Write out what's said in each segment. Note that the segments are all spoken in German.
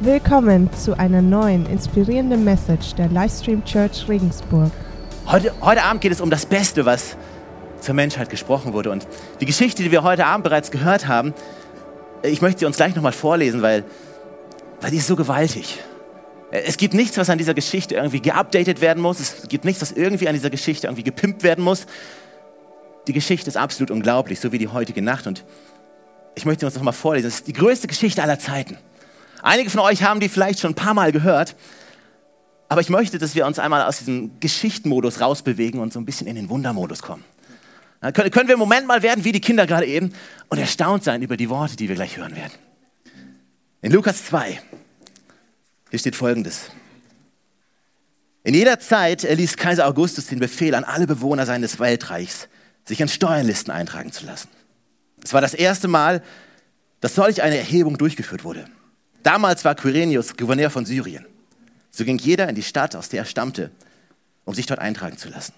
Willkommen zu einer neuen inspirierenden Message der Livestream Church Regensburg. Heute, heute Abend geht es um das Beste, was zur Menschheit gesprochen wurde. Und die Geschichte, die wir heute Abend bereits gehört haben, ich möchte sie uns gleich nochmal vorlesen, weil, weil die ist so gewaltig. Es gibt nichts, was an dieser Geschichte irgendwie geupdatet werden muss. Es gibt nichts, was irgendwie an dieser Geschichte irgendwie gepimpt werden muss. Die Geschichte ist absolut unglaublich, so wie die heutige Nacht. Und ich möchte uns nochmal vorlesen. Es ist die größte Geschichte aller Zeiten. Einige von euch haben die vielleicht schon ein paar Mal gehört. Aber ich möchte, dass wir uns einmal aus diesem Geschichtenmodus rausbewegen und so ein bisschen in den Wundermodus kommen. Dann können wir im Moment mal werden, wie die Kinder gerade eben, und erstaunt sein über die Worte, die wir gleich hören werden. In Lukas 2, hier steht folgendes. In jeder Zeit erließ Kaiser Augustus den Befehl an alle Bewohner seines Weltreichs, sich an Steuerlisten eintragen zu lassen. Es war das erste Mal, dass solch eine Erhebung durchgeführt wurde. Damals war Quirinius Gouverneur von Syrien. So ging jeder in die Stadt, aus der er stammte, um sich dort eintragen zu lassen.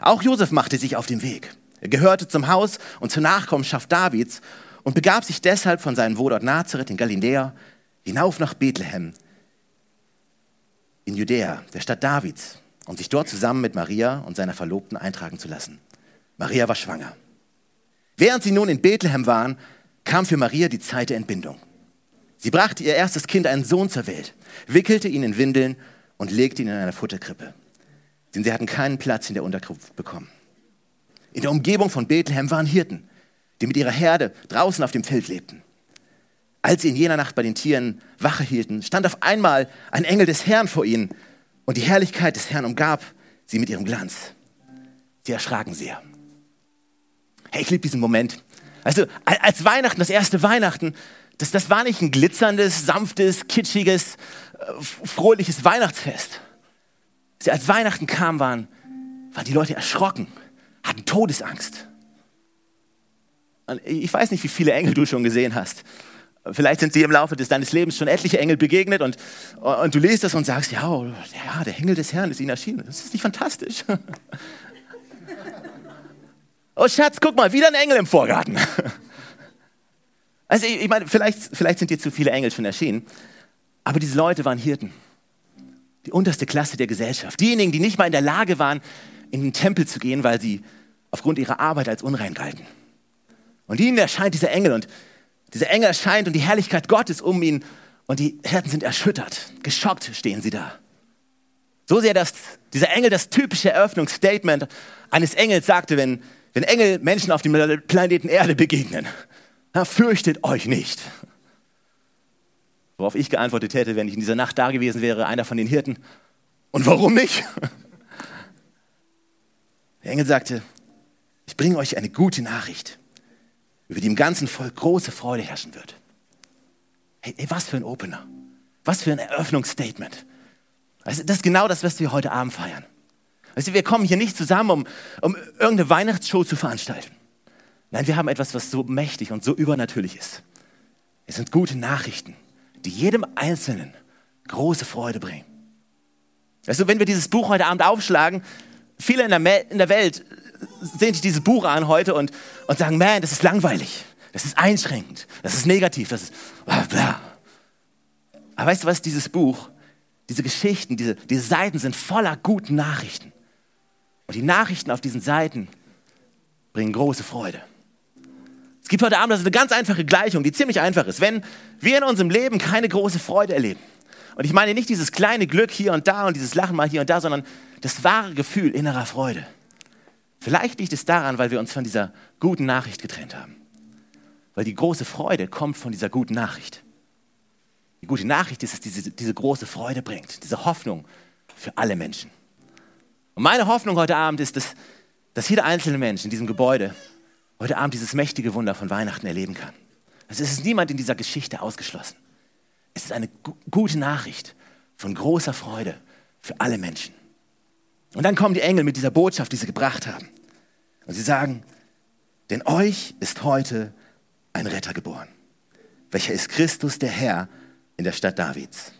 Auch Josef machte sich auf den Weg. Er gehörte zum Haus und zur Nachkommenschaft Davids und begab sich deshalb von seinem Wohnort Nazareth in Galiläa hinauf nach Bethlehem in Judäa, der Stadt Davids, um sich dort zusammen mit Maria und seiner Verlobten eintragen zu lassen. Maria war schwanger. Während sie nun in Bethlehem waren, kam für Maria die Zeit der Entbindung. Sie brachte ihr erstes Kind, einen Sohn, zur Welt, wickelte ihn in Windeln und legte ihn in eine Futterkrippe. Denn sie hatten keinen Platz in der Unterkunft bekommen. In der Umgebung von Bethlehem waren Hirten, die mit ihrer Herde draußen auf dem Feld lebten. Als sie in jener Nacht bei den Tieren Wache hielten, stand auf einmal ein Engel des Herrn vor ihnen und die Herrlichkeit des Herrn umgab sie mit ihrem Glanz. Sie erschraken sehr. Hey, ich liebe diesen Moment. Also als Weihnachten, das erste Weihnachten, das, das war nicht ein glitzerndes, sanftes, kitschiges, äh, fröhliches Weihnachtsfest. Als Weihnachten kam, waren, waren die Leute erschrocken, hatten Todesangst. Ich weiß nicht, wie viele Engel du schon gesehen hast. Vielleicht sind dir im Laufe des, deines Lebens schon etliche Engel begegnet und, und du liest das und sagst, ja, ja, der Engel des Herrn ist ihnen erschienen. Das ist nicht fantastisch. Oh Schatz, guck mal, wieder ein Engel im Vorgarten. Also ich, ich meine, vielleicht, vielleicht sind dir zu viele Engel schon erschienen, aber diese Leute waren Hirten. Die unterste Klasse der Gesellschaft. Diejenigen, die nicht mal in der Lage waren, in den Tempel zu gehen, weil sie aufgrund ihrer Arbeit als unrein galten. Und ihnen erscheint dieser Engel und dieser Engel erscheint und die Herrlichkeit Gottes um ihn und die Herzen sind erschüttert. Geschockt stehen sie da. So sehr, dass dieser Engel das typische Eröffnungsstatement eines Engels sagte, wenn, wenn Engel Menschen auf dem Planeten Erde begegnen. Na, fürchtet euch nicht. Worauf ich geantwortet hätte, wenn ich in dieser Nacht da gewesen wäre, einer von den Hirten. Und warum nicht? Der Engel sagte, ich bringe euch eine gute Nachricht, über die im ganzen Volk große Freude herrschen wird. Hey, hey was für ein Opener. Was für ein Eröffnungsstatement. Also, das ist genau das, was wir heute Abend feiern. Also, wir kommen hier nicht zusammen, um, um irgendeine Weihnachtsshow zu veranstalten. Nein, wir haben etwas, was so mächtig und so übernatürlich ist. Es sind gute Nachrichten, die jedem Einzelnen große Freude bringen. Also wenn wir dieses Buch heute Abend aufschlagen, viele in der, in der Welt sehen sich dieses Buch an heute und, und sagen, man, das ist langweilig, das ist einschränkend, das ist negativ, das ist bla bla. Aber weißt du was, dieses Buch, diese Geschichten, diese, diese Seiten sind voller guten Nachrichten. Und die Nachrichten auf diesen Seiten bringen große Freude. Es gibt heute Abend also eine ganz einfache Gleichung, die ziemlich einfach ist. Wenn wir in unserem Leben keine große Freude erleben, und ich meine nicht dieses kleine Glück hier und da und dieses Lachen mal hier und da, sondern das wahre Gefühl innerer Freude. Vielleicht liegt es daran, weil wir uns von dieser guten Nachricht getrennt haben. Weil die große Freude kommt von dieser guten Nachricht. Die gute Nachricht ist, dass diese, diese große Freude bringt, diese Hoffnung für alle Menschen. Und meine Hoffnung heute Abend ist, dass, dass jeder einzelne Mensch in diesem Gebäude heute Abend dieses mächtige Wunder von Weihnachten erleben kann. Also es ist niemand in dieser Geschichte ausgeschlossen. Es ist eine gute Nachricht von großer Freude für alle Menschen. Und dann kommen die Engel mit dieser Botschaft, die sie gebracht haben. Und sie sagen, denn euch ist heute ein Retter geboren, welcher ist Christus der Herr in der Stadt Davids.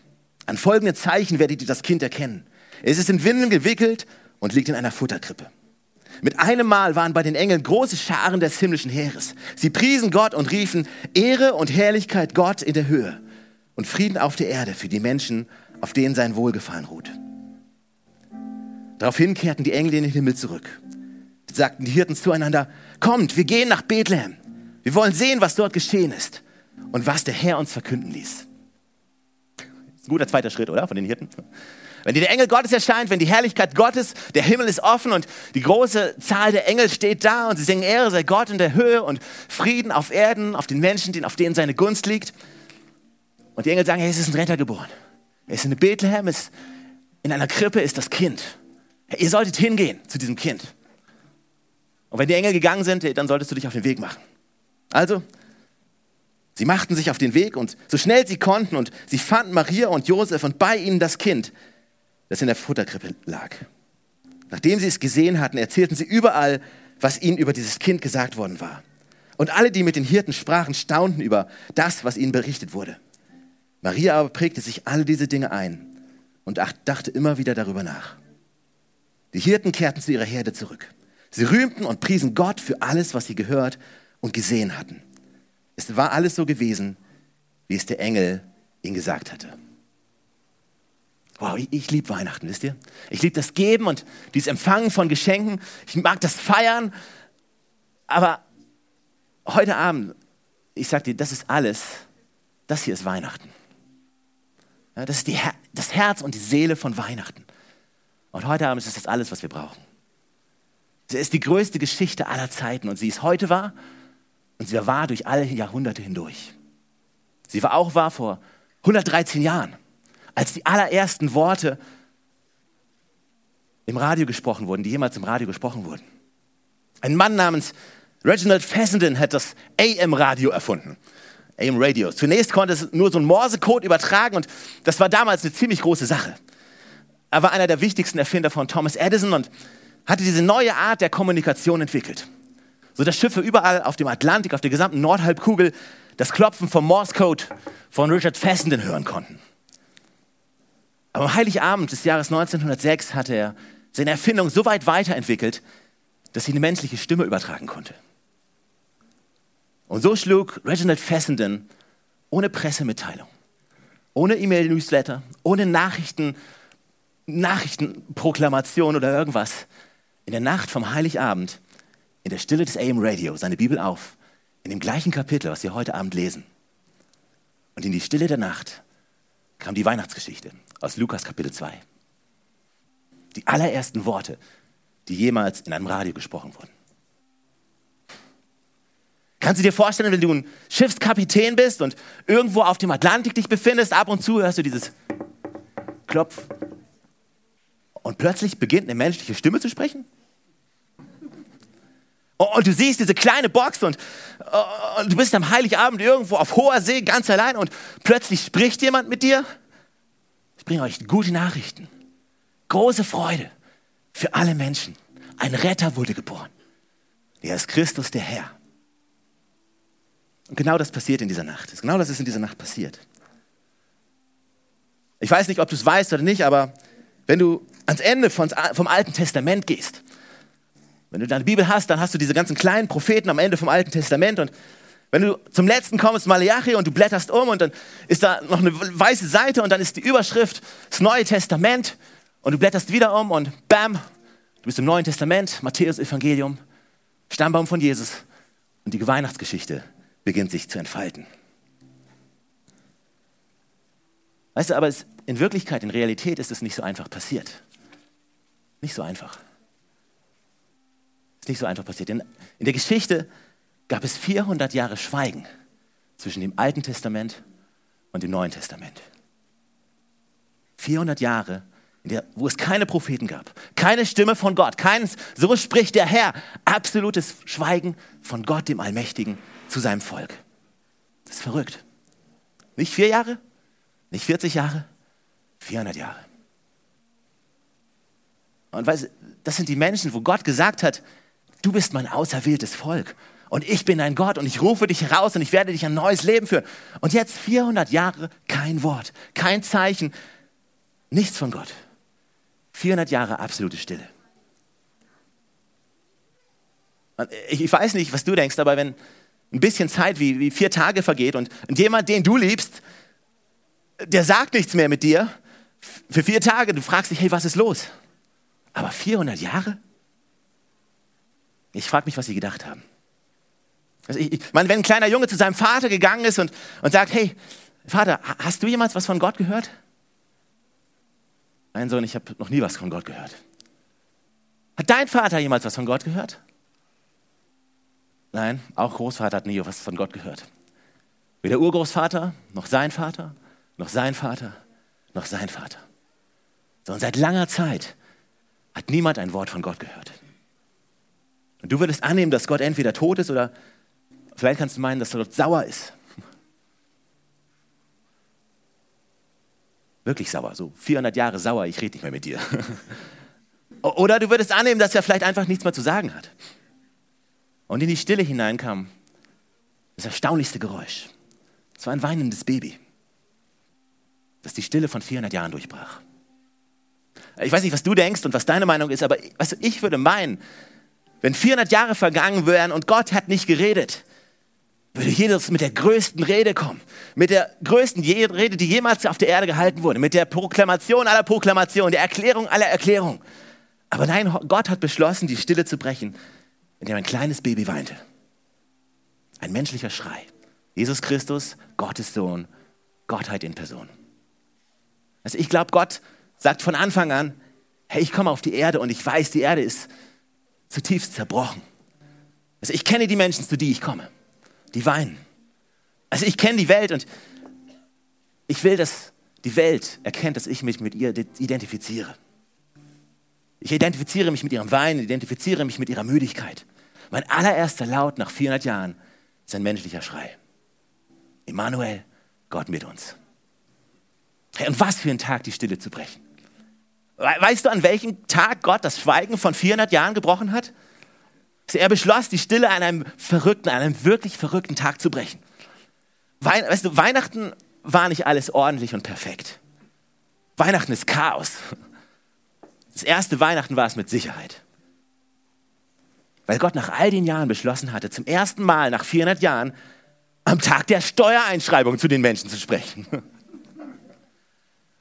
An folgende Zeichen werdet ihr das Kind erkennen. Es ist in Windeln gewickelt und liegt in einer Futterkrippe. Mit einem Mal waren bei den Engeln große Scharen des himmlischen Heeres. Sie priesen Gott und riefen Ehre und Herrlichkeit Gott in der Höhe und Frieden auf der Erde für die Menschen, auf denen sein Wohlgefallen ruht. Daraufhin kehrten die Engel in den Himmel zurück. Da sagten die Hirten zueinander, kommt, wir gehen nach Bethlehem. Wir wollen sehen, was dort geschehen ist und was der Herr uns verkünden ließ. Ist ein guter zweiter Schritt, oder? Von den Hirten. Wenn dir der Engel Gottes erscheint, wenn die Herrlichkeit Gottes, der Himmel ist offen und die große Zahl der Engel steht da und sie singen Ehre sei Gott in der Höhe und Frieden auf Erden, auf den Menschen, auf denen seine Gunst liegt. Und die Engel sagen, hey, es ist ein Retter geboren. Er ist in Bethlehem, ist in einer Krippe ist das Kind. Ihr solltet hingehen zu diesem Kind. Und wenn die Engel gegangen sind, dann solltest du dich auf den Weg machen. Also, sie machten sich auf den Weg und so schnell sie konnten und sie fanden Maria und Josef und bei ihnen das Kind, das in der Futterkrippe lag. Nachdem sie es gesehen hatten, erzählten sie überall, was ihnen über dieses Kind gesagt worden war. Und alle, die mit den Hirten sprachen, staunten über das, was ihnen berichtet wurde. Maria aber prägte sich alle diese Dinge ein und dachte immer wieder darüber nach. Die Hirten kehrten zu ihrer Herde zurück. Sie rühmten und priesen Gott für alles, was sie gehört und gesehen hatten. Es war alles so gewesen, wie es der Engel ihnen gesagt hatte. Wow, ich, ich liebe Weihnachten, wisst ihr? Ich liebe das Geben und dieses Empfangen von Geschenken. Ich mag das Feiern. Aber heute Abend, ich sag dir, das ist alles. Das hier ist Weihnachten. Ja, das ist die, das Herz und die Seele von Weihnachten. Und heute Abend ist das alles, was wir brauchen. Sie ist die größte Geschichte aller Zeiten und sie ist heute wahr und sie war wahr durch alle Jahrhunderte hindurch. Sie war auch wahr vor 113 Jahren, als die allerersten Worte im Radio gesprochen wurden, die jemals im Radio gesprochen wurden. Ein Mann namens Reginald Fessenden hat das AM-Radio erfunden. AM-Radio. Zunächst konnte es nur so einen Morsecode übertragen und das war damals eine ziemlich große Sache. Er war einer der wichtigsten Erfinder von Thomas Edison und hatte diese neue Art der Kommunikation entwickelt. So dass Schiffe überall auf dem Atlantik, auf der gesamten Nordhalbkugel das Klopfen vom Morse-Code von Richard Fessenden hören konnten. Aber am Heiligabend des Jahres 1906 hatte er seine Erfindung so weit weiterentwickelt, dass sie eine menschliche Stimme übertragen konnte. Und so schlug Reginald Fessenden ohne Pressemitteilung, ohne E-Mail-Newsletter, ohne Nachrichten, Nachrichtenproklamation oder irgendwas in der Nacht vom Heiligabend in der Stille des AM Radio seine Bibel auf, in dem gleichen Kapitel, was wir heute Abend lesen. Und in die Stille der Nacht kam die Weihnachtsgeschichte aus Lukas Kapitel 2. Die allerersten Worte, die jemals in einem Radio gesprochen wurden. Kannst du dir vorstellen, wenn du ein Schiffskapitän bist und irgendwo auf dem Atlantik dich befindest, ab und zu hörst du dieses Klopf und plötzlich beginnt eine menschliche Stimme zu sprechen? Und du siehst diese kleine Box und, und, du bist am Heiligabend irgendwo auf hoher See ganz allein und plötzlich spricht jemand mit dir. Ich bringe euch gute Nachrichten. Große Freude für alle Menschen. Ein Retter wurde geboren. Er ist Christus der Herr. Und genau das passiert in dieser Nacht. Genau das ist in dieser Nacht passiert. Ich weiß nicht, ob du es weißt oder nicht, aber wenn du ans Ende vom Alten Testament gehst, wenn du deine Bibel hast, dann hast du diese ganzen kleinen Propheten am Ende vom Alten Testament und wenn du zum letzten kommst, Malachi, und du blätterst um und dann ist da noch eine weiße Seite und dann ist die Überschrift das Neue Testament und du blätterst wieder um und bam, du bist im Neuen Testament, Matthäus Evangelium, Stammbaum von Jesus und die Weihnachtsgeschichte beginnt sich zu entfalten. Weißt du, aber es, in Wirklichkeit, in Realität ist es nicht so einfach passiert. Nicht so einfach. Ist nicht so einfach passiert. In, in der Geschichte gab es 400 Jahre Schweigen zwischen dem Alten Testament und dem Neuen Testament. 400 Jahre, der, wo es keine Propheten gab, keine Stimme von Gott, keines, so spricht der Herr, absolutes Schweigen von Gott, dem Allmächtigen, zu seinem Volk. Das ist verrückt. Nicht vier Jahre, nicht 40 Jahre, 400 Jahre. Und weißt, das sind die Menschen, wo Gott gesagt hat, du bist mein auserwähltes Volk und ich bin dein Gott und ich rufe dich heraus und ich werde dich ein neues Leben führen. Und jetzt 400 Jahre kein Wort, kein Zeichen, nichts von Gott. 400 Jahre absolute Stille. Ich weiß nicht, was du denkst, aber wenn ein bisschen Zeit wie, wie vier Tage vergeht und, und jemand, den du liebst, der sagt nichts mehr mit dir für vier Tage. Du fragst dich, hey, was ist los? Aber 400 Jahre? Ich frage mich, was sie gedacht haben. Also ich, ich meine, wenn ein kleiner Junge zu seinem Vater gegangen ist und, und sagt, hey, Vater, hast du jemals was von Gott gehört? Mein Sohn, ich habe noch nie was von Gott gehört. Hat dein Vater jemals was von Gott gehört? Nein, auch Großvater hat nie was von Gott gehört. Weder Urgroßvater, noch sein Vater, noch sein Vater, noch sein Vater. So, und seit langer Zeit hat niemand ein Wort von Gott gehört. Und du würdest annehmen, dass Gott entweder tot ist oder vielleicht kannst du meinen, dass Gott sauer ist. Wirklich sauer, so 400 Jahre sauer, ich rede nicht mehr mit dir. Oder du würdest annehmen, dass er vielleicht einfach nichts mehr zu sagen hat. Und in die Stille hineinkam das erstaunlichste Geräusch. Es war ein weinendes Baby, das die Stille von 400 Jahren durchbrach. Ich weiß nicht, was du denkst und was deine Meinung ist, aber weißt du, ich würde meinen, wenn 400 Jahre vergangen wären und Gott hat nicht geredet, würde Jesus mit der größten Rede kommen. Mit der größten Rede, die jemals auf der Erde gehalten wurde. Mit der Proklamation aller Proklamationen, der Erklärung aller Erklärungen. Aber nein, Gott hat beschlossen, die Stille zu brechen, indem ein kleines Baby weinte. Ein menschlicher Schrei. Jesus Christus, Gottes Sohn, Gottheit in Person. Also ich glaube, Gott sagt von Anfang an, hey, ich komme auf die Erde und ich weiß, die Erde ist zutiefst zerbrochen. Also ich kenne die Menschen, zu die ich komme. Die weinen. Also ich kenne die Welt und ich will, dass die Welt erkennt, dass ich mich mit ihr identifiziere. Ich identifiziere mich mit ihrem Weinen, identifiziere mich mit ihrer Müdigkeit. Mein allererster Laut nach 400 Jahren ist ein menschlicher Schrei. Immanuel, Gott mit uns. Hey, und was für ein Tag, die Stille zu brechen. Weißt du, an welchem Tag Gott das Schweigen von 400 Jahren gebrochen hat? Er beschloss, die Stille an einem verrückten, an einem wirklich verrückten Tag zu brechen. Wein, weißt du, Weihnachten war nicht alles ordentlich und perfekt. Weihnachten ist Chaos. Das erste Weihnachten war es mit Sicherheit. Weil Gott nach all den Jahren beschlossen hatte, zum ersten Mal nach 400 Jahren am Tag der Steuereinschreibung zu den Menschen zu sprechen.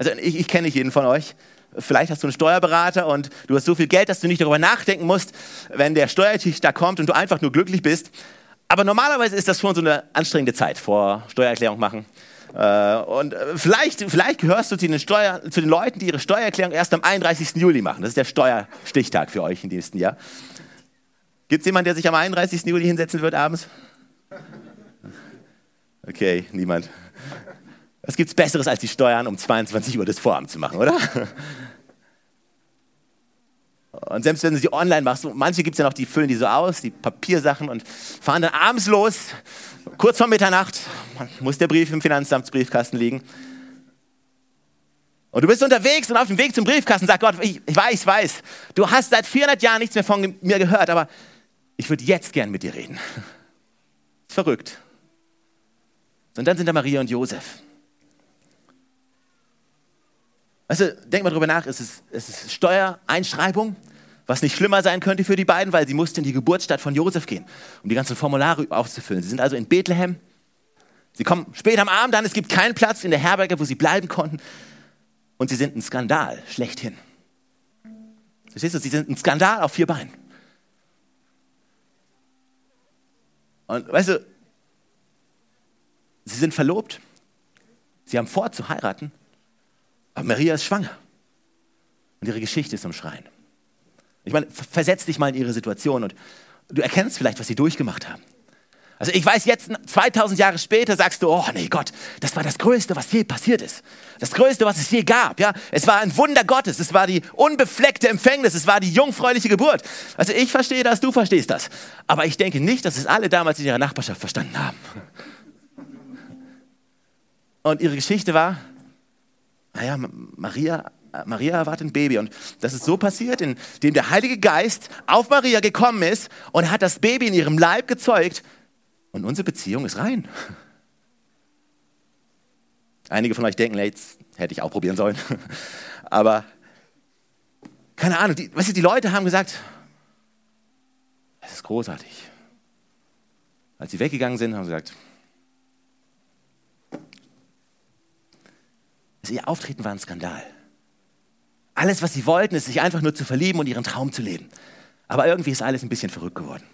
Also ich, ich kenne nicht jeden von euch. Vielleicht hast du einen Steuerberater und du hast so viel Geld, dass du nicht darüber nachdenken musst, wenn der Steuertisch da kommt und du einfach nur glücklich bist. Aber normalerweise ist das schon so eine anstrengende Zeit vor Steuererklärung machen. Äh, und vielleicht, vielleicht gehörst du zu den, Steuer, zu den Leuten, die ihre Steuererklärung erst am 31. Juli machen. Das ist der Steuerstichtag für euch im nächsten Jahr. Gibt es jemanden, der sich am 31. Juli hinsetzen wird abends? Okay, niemand. Was gibt es Besseres, als die Steuern um 22 Uhr das Vorabend zu machen, oder? Und selbst wenn du sie online machst, manche gibt es ja noch, die füllen die so aus, die Papiersachen und fahren dann abends los, kurz vor Mitternacht, muss der Brief im Finanzamtsbriefkasten liegen. Und du bist unterwegs und auf dem Weg zum Briefkasten sagt Gott, ich, ich weiß, ich weiß, du hast seit 400 Jahren nichts mehr von mir gehört, aber ich würde jetzt gern mit dir reden. Verrückt. Und dann sind da Maria und Josef. Weißt du, denk mal drüber nach, es ist, es ist Steuereinschreibung, was nicht schlimmer sein könnte für die beiden, weil sie mussten in die Geburtsstadt von Josef gehen, um die ganzen Formulare auszufüllen. Sie sind also in Bethlehem. Sie kommen spät am Abend an, es gibt keinen Platz in der Herberge, wo sie bleiben konnten. Und sie sind ein Skandal, schlechthin. Verstehst du, sie sind ein Skandal auf vier Beinen. Und weißt du, sie sind verlobt, sie haben vor zu heiraten aber Maria ist schwanger. Und ihre Geschichte ist am Schreien. Ich meine, versetz dich mal in ihre Situation und du erkennst vielleicht, was sie durchgemacht haben. Also ich weiß jetzt, 2000 Jahre später sagst du, oh nee Gott, das war das Größte, was je passiert ist. Das Größte, was es je gab. Ja, Es war ein Wunder Gottes, es war die unbefleckte Empfängnis, es war die jungfräuliche Geburt. Also ich verstehe das, du verstehst das. Aber ich denke nicht, dass es alle damals in ihrer Nachbarschaft verstanden haben. Und ihre Geschichte war, naja, Maria, Maria erwartet ein Baby. Und das ist so passiert, indem der Heilige Geist auf Maria gekommen ist und hat das Baby in ihrem Leib gezeugt. Und unsere Beziehung ist rein. Einige von euch denken, jetzt hätte ich auch probieren sollen. Aber keine Ahnung, die, weißt du, die Leute haben gesagt, es ist großartig. Als sie weggegangen sind, haben sie gesagt, ihr Auftreten war ein Skandal. Alles, was sie wollten, ist sich einfach nur zu verlieben und ihren Traum zu leben. Aber irgendwie ist alles ein bisschen verrückt geworden.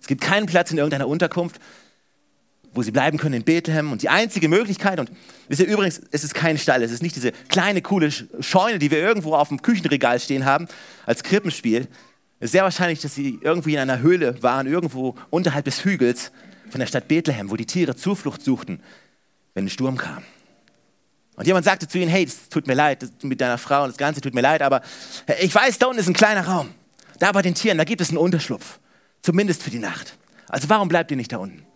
Es gibt keinen Platz in irgendeiner Unterkunft, wo sie bleiben können in Bethlehem. Und die einzige Möglichkeit, und wisst ihr übrigens, es ist kein Stall, es ist nicht diese kleine, coole Scheune, die wir irgendwo auf dem Küchenregal stehen haben, als Krippenspiel. Es ist sehr wahrscheinlich, dass sie irgendwie in einer Höhle waren, irgendwo unterhalb des Hügels von der Stadt Bethlehem, wo die Tiere Zuflucht suchten, wenn ein Sturm kam. Und jemand sagte zu ihnen, hey, es tut mir leid, mit deiner Frau und das Ganze tut mir leid, aber ich weiß, da unten ist ein kleiner Raum. Da bei den Tieren, da gibt es einen Unterschlupf. Zumindest für die Nacht. Also warum bleibt ihr nicht da unten?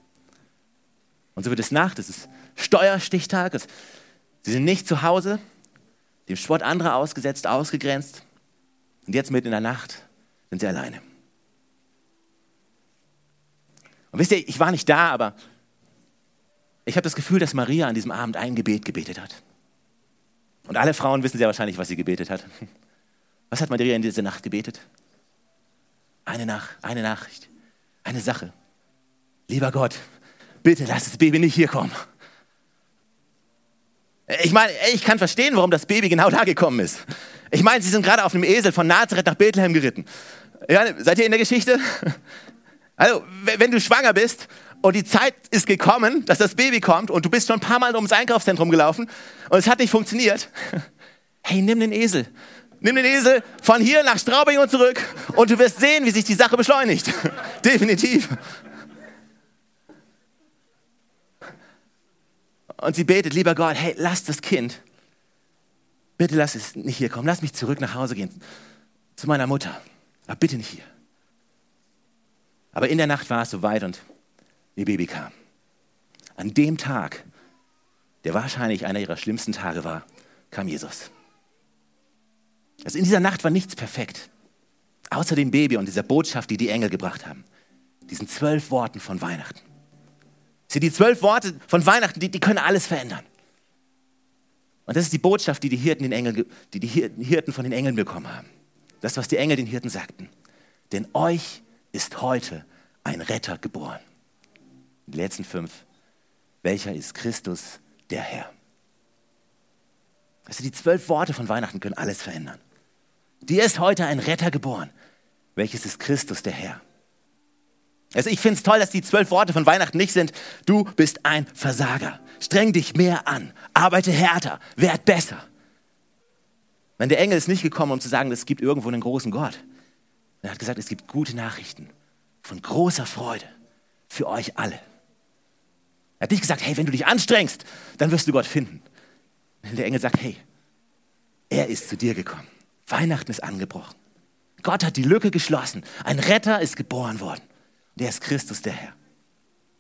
Und so wird es Nacht, es ist Steuerstichtag, es, sie sind nicht zu Hause, dem Sport anderer ausgesetzt, ausgegrenzt. Und jetzt mitten in der Nacht sind sie alleine. Und wisst ihr, ich war nicht da, aber ich habe das Gefühl, dass Maria an diesem Abend ein Gebet gebetet hat. Und alle Frauen wissen sehr wahrscheinlich, was sie gebetet hat. Was hat Maria in dieser Nacht gebetet? Eine, Nach eine Nachricht, eine Sache. Lieber Gott, bitte lass das Baby nicht hier kommen. Ich meine, ich kann verstehen, warum das Baby genau da gekommen ist. Ich meine, sie sind gerade auf einem Esel von Nazareth nach Bethlehem geritten. Ja, seid ihr in der Geschichte? Also, wenn du schwanger bist und die Zeit ist gekommen, dass das Baby kommt und du bist schon ein paar Mal ums Einkaufszentrum gelaufen und es hat nicht funktioniert, hey, nimm den Esel. Nimm den Esel von hier nach Straubing und zurück und du wirst sehen, wie sich die Sache beschleunigt. Definitiv. Und sie betet, lieber Gott, hey, lass das Kind, bitte lass es nicht hier kommen, lass mich zurück nach Hause gehen, zu meiner Mutter, aber bitte nicht hier. Aber in der Nacht war es soweit und ihr Baby kam. An dem Tag, der wahrscheinlich einer ihrer schlimmsten Tage war, kam Jesus. Also in dieser Nacht war nichts perfekt, außer dem Baby und dieser Botschaft, die die Engel gebracht haben. Diesen zwölf Worten von Weihnachten. Sie, die zwölf Worte von Weihnachten, die, die können alles verändern. Und das ist die Botschaft, die die Hirten, den Engel, die die Hirten von den Engeln bekommen haben. Das, was die Engel den Hirten sagten. Denn euch ist heute ein Retter geboren. Die letzten fünf. Welcher ist Christus, der Herr? Also die zwölf Worte von Weihnachten können alles verändern. Dir ist heute ein Retter geboren. Welches ist Christus, der Herr? Also ich finde es toll, dass die zwölf Worte von Weihnachten nicht sind, du bist ein Versager. Streng dich mehr an, arbeite härter, werd besser. Wenn der Engel ist nicht gekommen, um zu sagen, es gibt irgendwo einen großen Gott. Er hat gesagt, es gibt gute Nachrichten von großer Freude für euch alle. Er hat nicht gesagt, hey, wenn du dich anstrengst, dann wirst du Gott finden. Der Engel sagt, hey, er ist zu dir gekommen. Weihnachten ist angebrochen. Gott hat die Lücke geschlossen. Ein Retter ist geboren worden der ist Christus der Herr.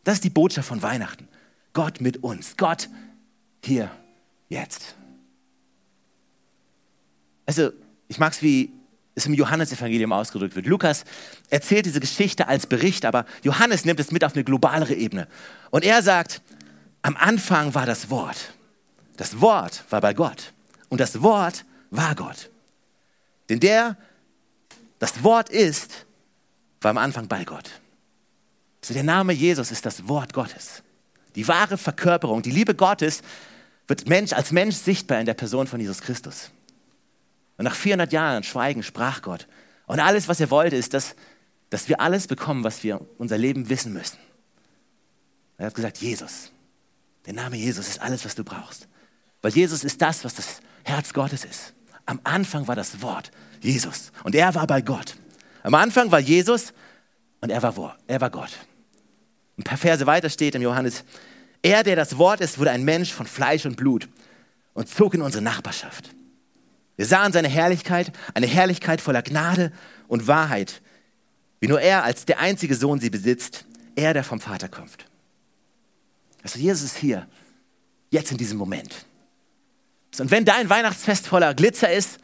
Das ist die Botschaft von Weihnachten. Gott mit uns. Gott hier, jetzt. Also, ich mag es, wie es im Johannesevangelium ausgedrückt wird. Lukas erzählt diese Geschichte als Bericht, aber Johannes nimmt es mit auf eine globalere Ebene. Und er sagt, am Anfang war das Wort. Das Wort war bei Gott. Und das Wort war Gott. Denn der, das Wort ist, war am Anfang bei Gott. Also der Name Jesus ist das Wort Gottes. Die wahre Verkörperung, die Liebe Gottes wird Mensch, als Mensch sichtbar in der Person von Jesus Christus. Und nach 400 Jahren Schweigen sprach Gott. Und alles, was er wollte, ist, dass, dass wir alles bekommen, was wir unser Leben wissen müssen. Er hat gesagt, Jesus. Der Name Jesus ist alles, was du brauchst. Weil Jesus ist das, was das Herz Gottes ist. Am Anfang war das Wort Jesus. Und er war bei Gott. Am Anfang war Jesus und er war, er war Gott. Ein paar Verse weiter steht im Johannes, er, der das Wort ist, wurde ein Mensch von Fleisch und Blut und zog in unsere Nachbarschaft. Wir sahen seine Herrlichkeit, eine Herrlichkeit voller Gnade und Wahrheit, wie nur er als der einzige Sohn sie besitzt, er, der vom Vater kommt. Also Jesus ist hier, jetzt in diesem Moment. Und wenn dein Weihnachtsfest voller Glitzer ist,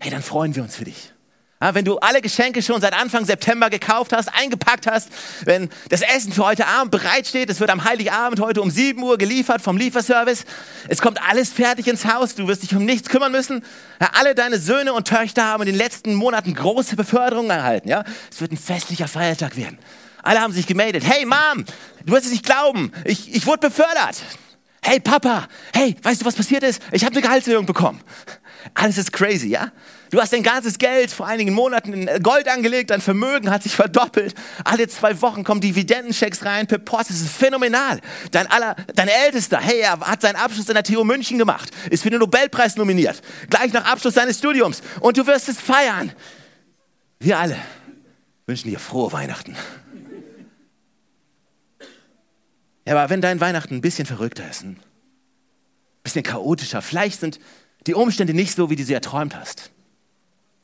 hey, dann freuen wir uns für dich. Ja, wenn du alle Geschenke schon seit Anfang September gekauft hast, eingepackt hast, wenn das Essen für heute Abend bereitsteht, es wird am Heiligabend heute um 7 Uhr geliefert vom Lieferservice, es kommt alles fertig ins Haus, du wirst dich um nichts kümmern müssen. Ja, alle deine Söhne und Töchter haben in den letzten Monaten große Beförderungen erhalten. Ja? Es wird ein festlicher Feiertag werden. Alle haben sich gemeldet. Hey Mom, du wirst es nicht glauben, ich, ich wurde befördert. Hey Papa, hey, weißt du, was passiert ist? Ich habe eine Gehaltserhöhung bekommen. Alles ist crazy, ja? Du hast dein ganzes Geld vor einigen Monaten in Gold angelegt, dein Vermögen hat sich verdoppelt. Alle zwei Wochen kommen Dividendenchecks rein per Post. Das ist phänomenal. Dein, aller, dein Ältester, hey, er hat seinen Abschluss in der TU München gemacht, ist für den Nobelpreis nominiert. Gleich nach Abschluss seines Studiums. Und du wirst es feiern. Wir alle wünschen dir frohe Weihnachten. Ja, aber wenn dein Weihnachten ein bisschen verrückter ist, ein bisschen chaotischer, vielleicht sind die Umstände nicht so, wie du sie erträumt hast.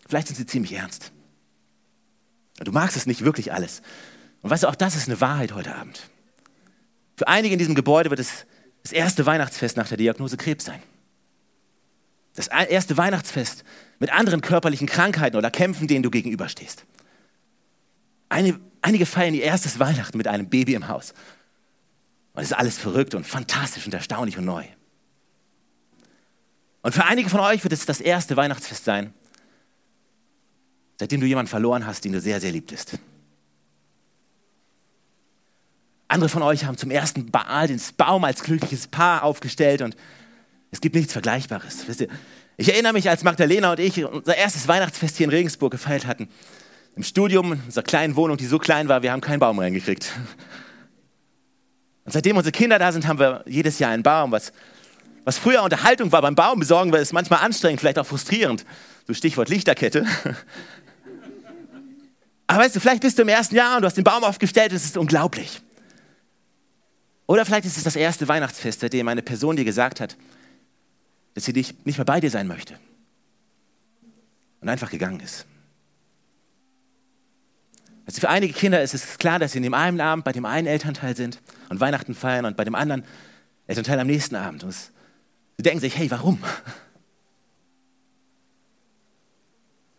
Vielleicht sind sie ziemlich ernst. Du magst es nicht wirklich alles. Und weißt du, auch das ist eine Wahrheit heute Abend. Für einige in diesem Gebäude wird es das erste Weihnachtsfest nach der Diagnose Krebs sein. Das erste Weihnachtsfest mit anderen körperlichen Krankheiten oder Kämpfen, denen du gegenüberstehst. Einige feiern ihr erstes Weihnachten mit einem Baby im Haus. Und es ist alles verrückt und fantastisch und erstaunlich und neu. Und für einige von euch wird es das erste Weihnachtsfest sein, seitdem du jemanden verloren hast, den du sehr, sehr liebtest. Andere von euch haben zum ersten Mal den Baum als glückliches Paar aufgestellt und es gibt nichts Vergleichbares. Wisst ihr, ich erinnere mich, als Magdalena und ich unser erstes Weihnachtsfest hier in Regensburg gefeiert hatten. Im Studium, in unserer kleinen Wohnung, die so klein war, wir haben keinen Baum reingekriegt. Und seitdem unsere Kinder da sind, haben wir jedes Jahr einen Baum. Was, was früher Unterhaltung war beim Baum besorgen, ist manchmal anstrengend, vielleicht auch frustrierend. So Stichwort Lichterkette. Aber weißt du, vielleicht bist du im ersten Jahr und du hast den Baum aufgestellt es ist unglaublich. Oder vielleicht ist es das erste Weihnachtsfest, seitdem eine Person dir gesagt hat, dass sie nicht mehr bei dir sein möchte. Und einfach gegangen ist. Also für einige Kinder ist es klar, dass sie in dem einen Abend bei dem einen Elternteil sind und Weihnachten feiern und bei dem anderen Elternteil am nächsten Abend. Und sie denken sich, hey, warum?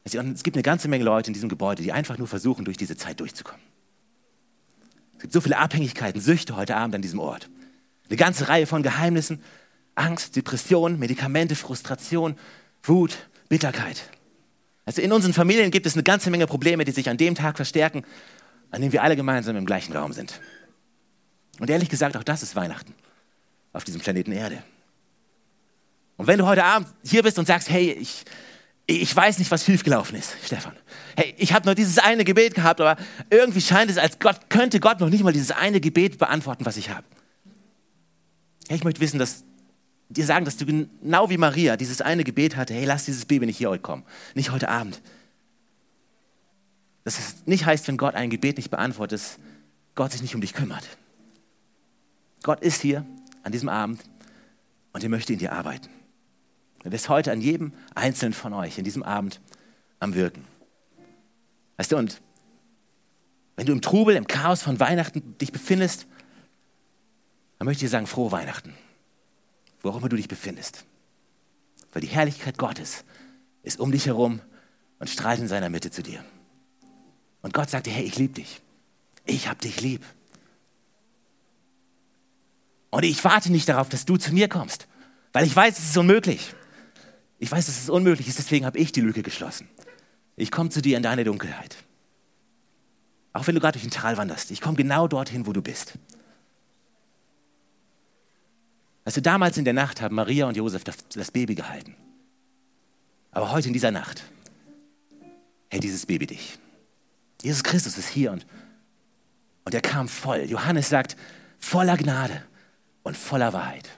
Also, es gibt eine ganze Menge Leute in diesem Gebäude, die einfach nur versuchen, durch diese Zeit durchzukommen. Es gibt so viele Abhängigkeiten, Süchte heute Abend an diesem Ort. Eine ganze Reihe von Geheimnissen, Angst, Depression, Medikamente, Frustration, Wut, Bitterkeit. Also in unseren Familien gibt es eine ganze Menge Probleme, die sich an dem Tag verstärken, an dem wir alle gemeinsam im gleichen Raum sind. Und ehrlich gesagt, auch das ist Weihnachten auf diesem Planeten Erde. Und wenn du heute Abend hier bist und sagst, hey, ich, ich weiß nicht, was schiefgelaufen ist, Stefan. Hey, ich habe nur dieses eine Gebet gehabt, aber irgendwie scheint es, als Gott könnte Gott noch nicht mal dieses eine Gebet beantworten, was ich habe. Hey, ich möchte wissen, dass dir sagen, dass du genau wie Maria dieses eine Gebet hatte, hey, lass dieses Baby nicht hier heute kommen, nicht heute Abend. Dass es nicht heißt, wenn Gott ein Gebet nicht beantwortet, dass Gott sich nicht um dich kümmert. Gott ist hier an diesem Abend und er möchte in dir arbeiten. Er ist heute an jedem einzelnen von euch in diesem Abend am Wirken. Weißt du, und wenn du im Trubel, im Chaos von Weihnachten dich befindest, dann möchte ich dir sagen, frohe Weihnachten wo auch immer du dich befindest. Weil die Herrlichkeit Gottes ist um dich herum und strahlt in seiner Mitte zu dir. Und Gott sagt dir, hey, ich liebe dich. Ich habe dich lieb. Und ich warte nicht darauf, dass du zu mir kommst, weil ich weiß, es ist unmöglich. Ich weiß, dass es unmöglich ist, deswegen habe ich die Lücke geschlossen. Ich komme zu dir in deine Dunkelheit. Auch wenn du gerade durch ein Tal wanderst, ich komme genau dorthin, wo du bist. Weißt du, damals in der Nacht haben Maria und Josef das, Baby gehalten. Aber heute in dieser Nacht hält dieses Baby dich. Jesus Christus ist hier und, und er kam voll. Johannes sagt, voller Gnade und voller Wahrheit.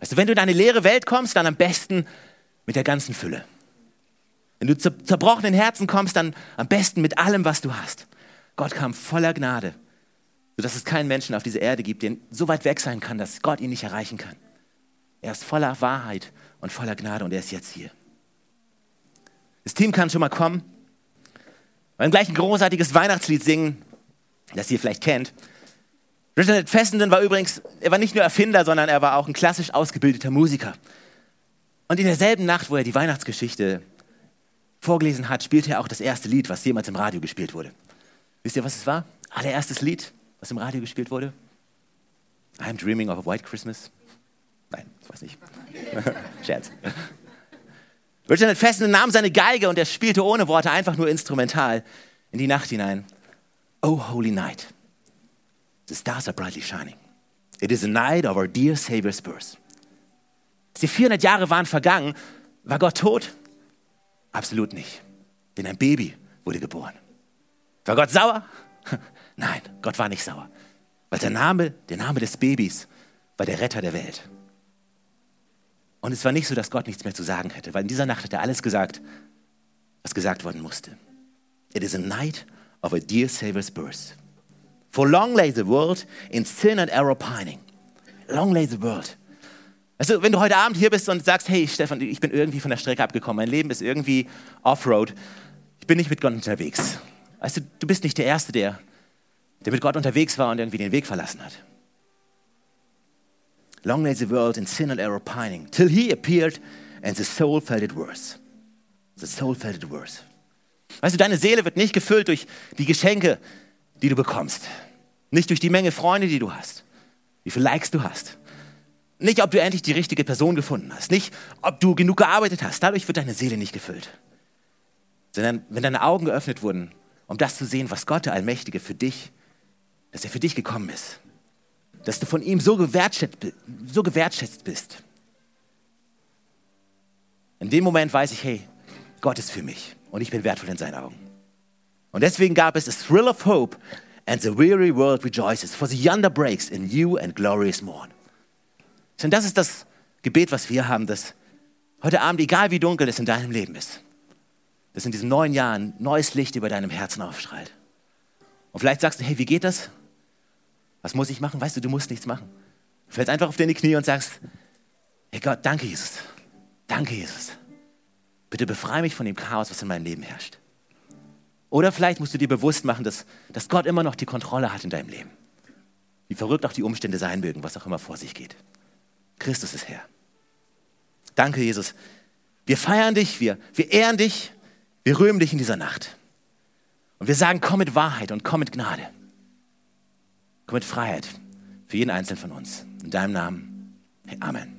Weißt du, wenn du in eine leere Welt kommst, dann am besten mit der ganzen Fülle. Wenn du zu zerbrochenen Herzen kommst, dann am besten mit allem, was du hast. Gott kam voller Gnade sodass es keinen Menschen auf dieser Erde gibt, der so weit weg sein kann, dass Gott ihn nicht erreichen kann. Er ist voller Wahrheit und voller Gnade und er ist jetzt hier. Das Team kann schon mal kommen. Wir werden gleich ein großartiges Weihnachtslied singen, das ihr vielleicht kennt. Richard Fessenden war übrigens, er war nicht nur Erfinder, sondern er war auch ein klassisch ausgebildeter Musiker. Und in derselben Nacht, wo er die Weihnachtsgeschichte vorgelesen hat, spielte er auch das erste Lied, was jemals im Radio gespielt wurde. Wisst ihr, was es war? Allererstes Lied was im Radio gespielt wurde? I'm Dreaming of a White Christmas. Nein, ich weiß nicht. Scherz. Richard Fessen nahm seine Geige und er spielte ohne Worte einfach nur instrumental in die Nacht hinein. Oh, holy night. The stars are brightly shining. It is a night of our dear Savior's birth. Die 400 Jahre waren vergangen. War Gott tot? Absolut nicht. Denn ein Baby wurde geboren. War Gott sauer? Nein, Gott war nicht sauer. Weil der Name, der Name des Babys war der Retter der Welt. Und es war nicht so, dass Gott nichts mehr zu sagen hätte, weil in dieser Nacht hat er alles gesagt, was gesagt worden musste. It is a night of a dear Savior's birth. For long lay the world in sin and error pining. Long lay the world. Also, wenn du heute Abend hier bist und sagst, hey Stefan, ich bin irgendwie von der Strecke abgekommen, mein Leben ist irgendwie Offroad, ich bin nicht mit Gott unterwegs. Weißt du, du bist nicht der Erste, der, der mit Gott unterwegs war und irgendwie den Weg verlassen hat. Long lay the world in sin and error pining, till he appeared and the soul felt it worse. The soul felt it worse. Weißt du, deine Seele wird nicht gefüllt durch die Geschenke, die du bekommst. Nicht durch die Menge Freunde, die du hast. Wie viele Likes du hast. Nicht, ob du endlich die richtige Person gefunden hast. Nicht, ob du genug gearbeitet hast. Dadurch wird deine Seele nicht gefüllt. Sondern wenn deine Augen geöffnet wurden, um das zu sehen, was Gott, der Allmächtige, für dich, dass er für dich gekommen ist. Dass du von ihm so gewertschätzt, so gewertschätzt bist. In dem Moment weiß ich, hey, Gott ist für mich und ich bin wertvoll in seinen Augen. Und deswegen gab es a thrill of hope and the weary world rejoices, for the yonder breaks in new and glorious morn. Denn das ist das Gebet, was wir haben, dass heute Abend, egal wie dunkel es in deinem Leben ist, dass in diesen neun Jahren neues Licht über deinem Herzen aufstrahlt. Und vielleicht sagst du, hey, wie geht das? Was muss ich machen? Weißt du, du musst nichts machen. Du fällst einfach auf deine Knie und sagst, hey Gott, danke Jesus. Danke Jesus. Bitte befreie mich von dem Chaos, was in meinem Leben herrscht. Oder vielleicht musst du dir bewusst machen, dass, dass Gott immer noch die Kontrolle hat in deinem Leben. Wie verrückt auch die Umstände sein mögen, was auch immer vor sich geht. Christus ist Herr. Danke, Jesus. Wir feiern dich, wir, wir ehren dich, wir rühmen dich in dieser Nacht. Und wir sagen, komm mit Wahrheit und komm mit Gnade. Komm mit Freiheit für jeden Einzelnen von uns. In deinem Namen. Amen.